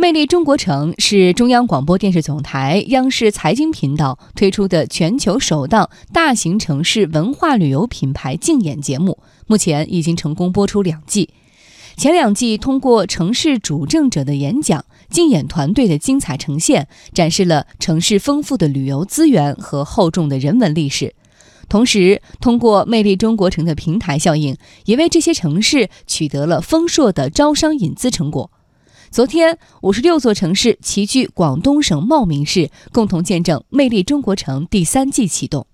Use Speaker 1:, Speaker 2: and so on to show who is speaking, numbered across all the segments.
Speaker 1: 魅力中国城是中央广播电视总台央视财经频道推出的全球首档大型城市文化旅游品牌竞演节目，目前已经成功播出两季。前两季通过城市主政者的演讲、竞演团队的精彩呈现，展示了城市丰富的旅游资源和厚重的人文历史。同时，通过魅力中国城的平台效应，也为这些城市取得了丰硕的招商引资成果。昨天，五十六座城市齐聚广东省茂名市，共同见证“魅力中国城”第三季启动。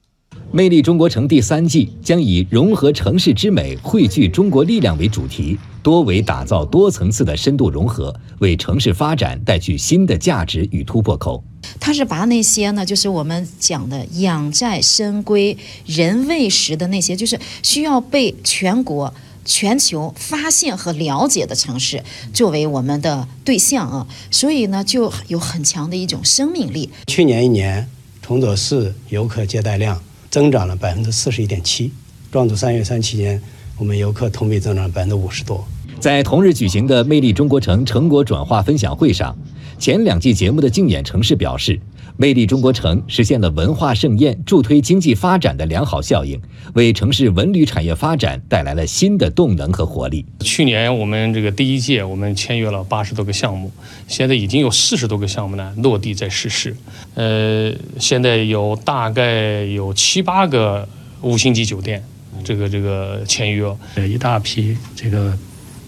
Speaker 2: “魅力中国城”第三季将以“融合城市之美，汇聚中国力量”为主题，多维打造多层次的深度融合，为城市发展带去新的价值与突破口。
Speaker 3: 它是把那些呢，就是我们讲的养在深闺、人未识的那些，就是需要被全国。全球发现和了解的城市作为我们的对象啊，所以呢就有很强的一种生命力。
Speaker 4: 去年一年，崇左市游客接待量增长了百分之四十一点七，壮族三月三期间，我们游客同比增长百分之五十多。
Speaker 2: 在同日举行的魅力中国城成果转化分享会上，前两季节目的竞演城市表示。魅力中国城实现了文化盛宴助推经济发展的良好效应，为城市文旅产业发展带来了新的动能和活力。
Speaker 5: 去年我们这个第一届，我们签约了八十多个项目，现在已经有四十多个项目呢落地在实施。呃，现在有大概有七八个五星级酒店，这个这个签约，
Speaker 6: 一大批这个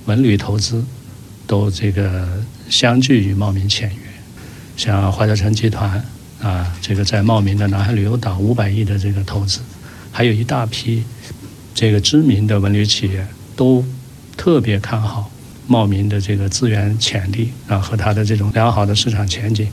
Speaker 6: 文旅投资都这个相继与茂名签约，像华侨城集团。啊，这个在茂名的南海旅游岛五百亿的这个投资，还有一大批这个知名的文旅企业都特别看好茂名的这个资源潜力啊和它的这种良好的市场前景，